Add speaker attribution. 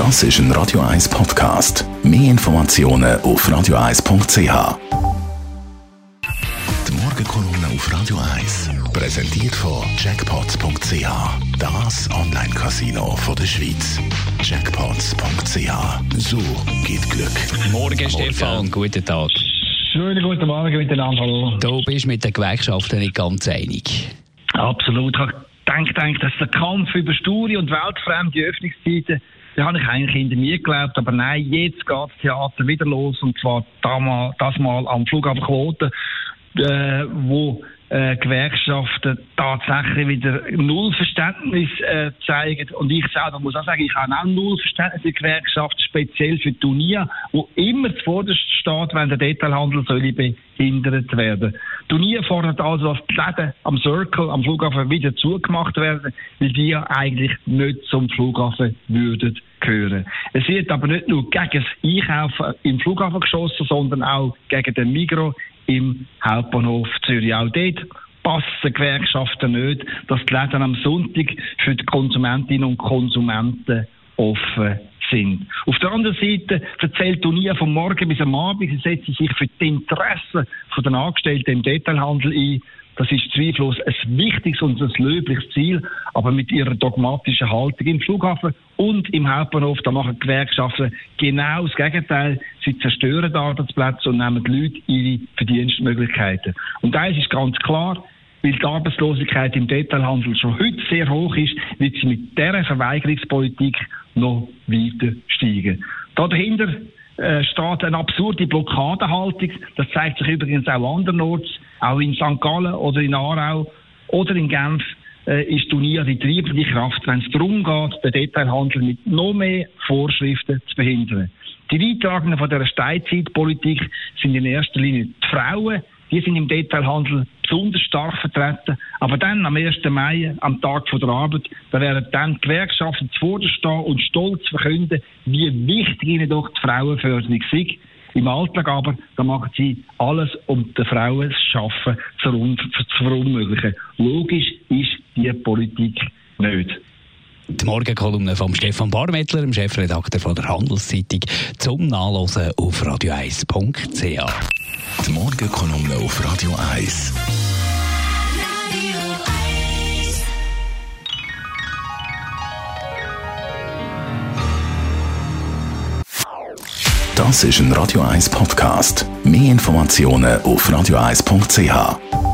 Speaker 1: Das ist ein Radio 1 Podcast. Mehr Informationen auf radio1.ch. Die Morgenkolumne auf Radio 1 präsentiert von Jackpots.ch. Das Online-Casino der Schweiz. Jackpots.ch. So geht Glück.
Speaker 2: Morgen, Stefan. Guten Tag.
Speaker 3: Schönen guten Morgen miteinander. Hallo.
Speaker 2: Du bist mit den Gewerkschaften nicht ganz einig.
Speaker 3: Absolut. Ich denke, denke, dass der Kampf über sture und weltfremde Öffnungszeiten, da habe ich eigentlich hinter mir geglaubt. Aber nein, jetzt geht das Theater wieder los. Und zwar das mal am Flughafen Quote, äh, wo äh, Gewerkschaften tatsächlich wieder null Verständnis äh, zeigen. Und ich selber muss auch sagen, ich habe auch null Verständnis in Gewerkschaft, speziell für die Unia, wo immer zuvorderst steht, wenn der Detailhandel soll behindert werden. Die Unia fordert also, dass die Läden am Circle, am Flughafen wieder zugemacht werden, weil die ja eigentlich nicht zum Flughafen würden gehören. Es wird aber nicht nur gegen das Einkaufen im Flughafen geschossen, sondern auch gegen den Migros im Hauptbahnhof Zürich. Auch dort passen Gewerkschaften nicht, dass die Läden am Sonntag für die Konsumentinnen und Konsumenten offen sind. Auf der anderen Seite erzählt Unia vom Morgen bis am Abend, sie setzt sich für die Interessen der Angestellten im Detailhandel ein. Das ist zweifellos ein wichtiges und ein löbliches Ziel, aber mit ihrer dogmatischen Haltung im Flughafen und im Hauptbahnhof, da machen die Gewerkschaften genau das Gegenteil. Sie zerstören Arbeitsplätze und nehmen die Leute ihre Verdienstmöglichkeiten. Und eines ist ganz klar, weil die Arbeitslosigkeit im Detailhandel schon heute sehr hoch ist, wird sie mit dieser Verweigerungspolitik noch weiter steigen. Dahinter äh, steht eine absurde Blockadehaltung. Das zeigt sich übrigens auch andernorts, auch in St. Gallen oder in Aarau oder in Genf äh, ist Unia die treibende Kraft, wenn es darum geht, den Detailhandel mit noch mehr Vorschriften zu behindern. Die Leidtragenden von dieser Steinzeitpolitik sind in erster Linie die Frauen, die sind im Detailhandel besonders stark vertreten. Aber dann, am 1. Mai, am Tag der Arbeit, da werden dann die Gewerkschaften zuvorderst stehen und stolz verkünden, wie wichtig ihnen doch die Frauenförderung ist. Im Alltag aber, da machen sie alles, um den Frauen das Schaffen zu verunmöglichen. Logisch ist die Politik nicht.
Speaker 2: Die Morgenkolumne von Stefan Barmettler, dem Chefredakteur von der Handelszeitung, zum Nachlesen auf radio1.ch.
Speaker 1: Die Morgenkolumne auf Radio 1. Das ist ein Radio 1 Podcast. Mehr Informationen auf radio1.ch.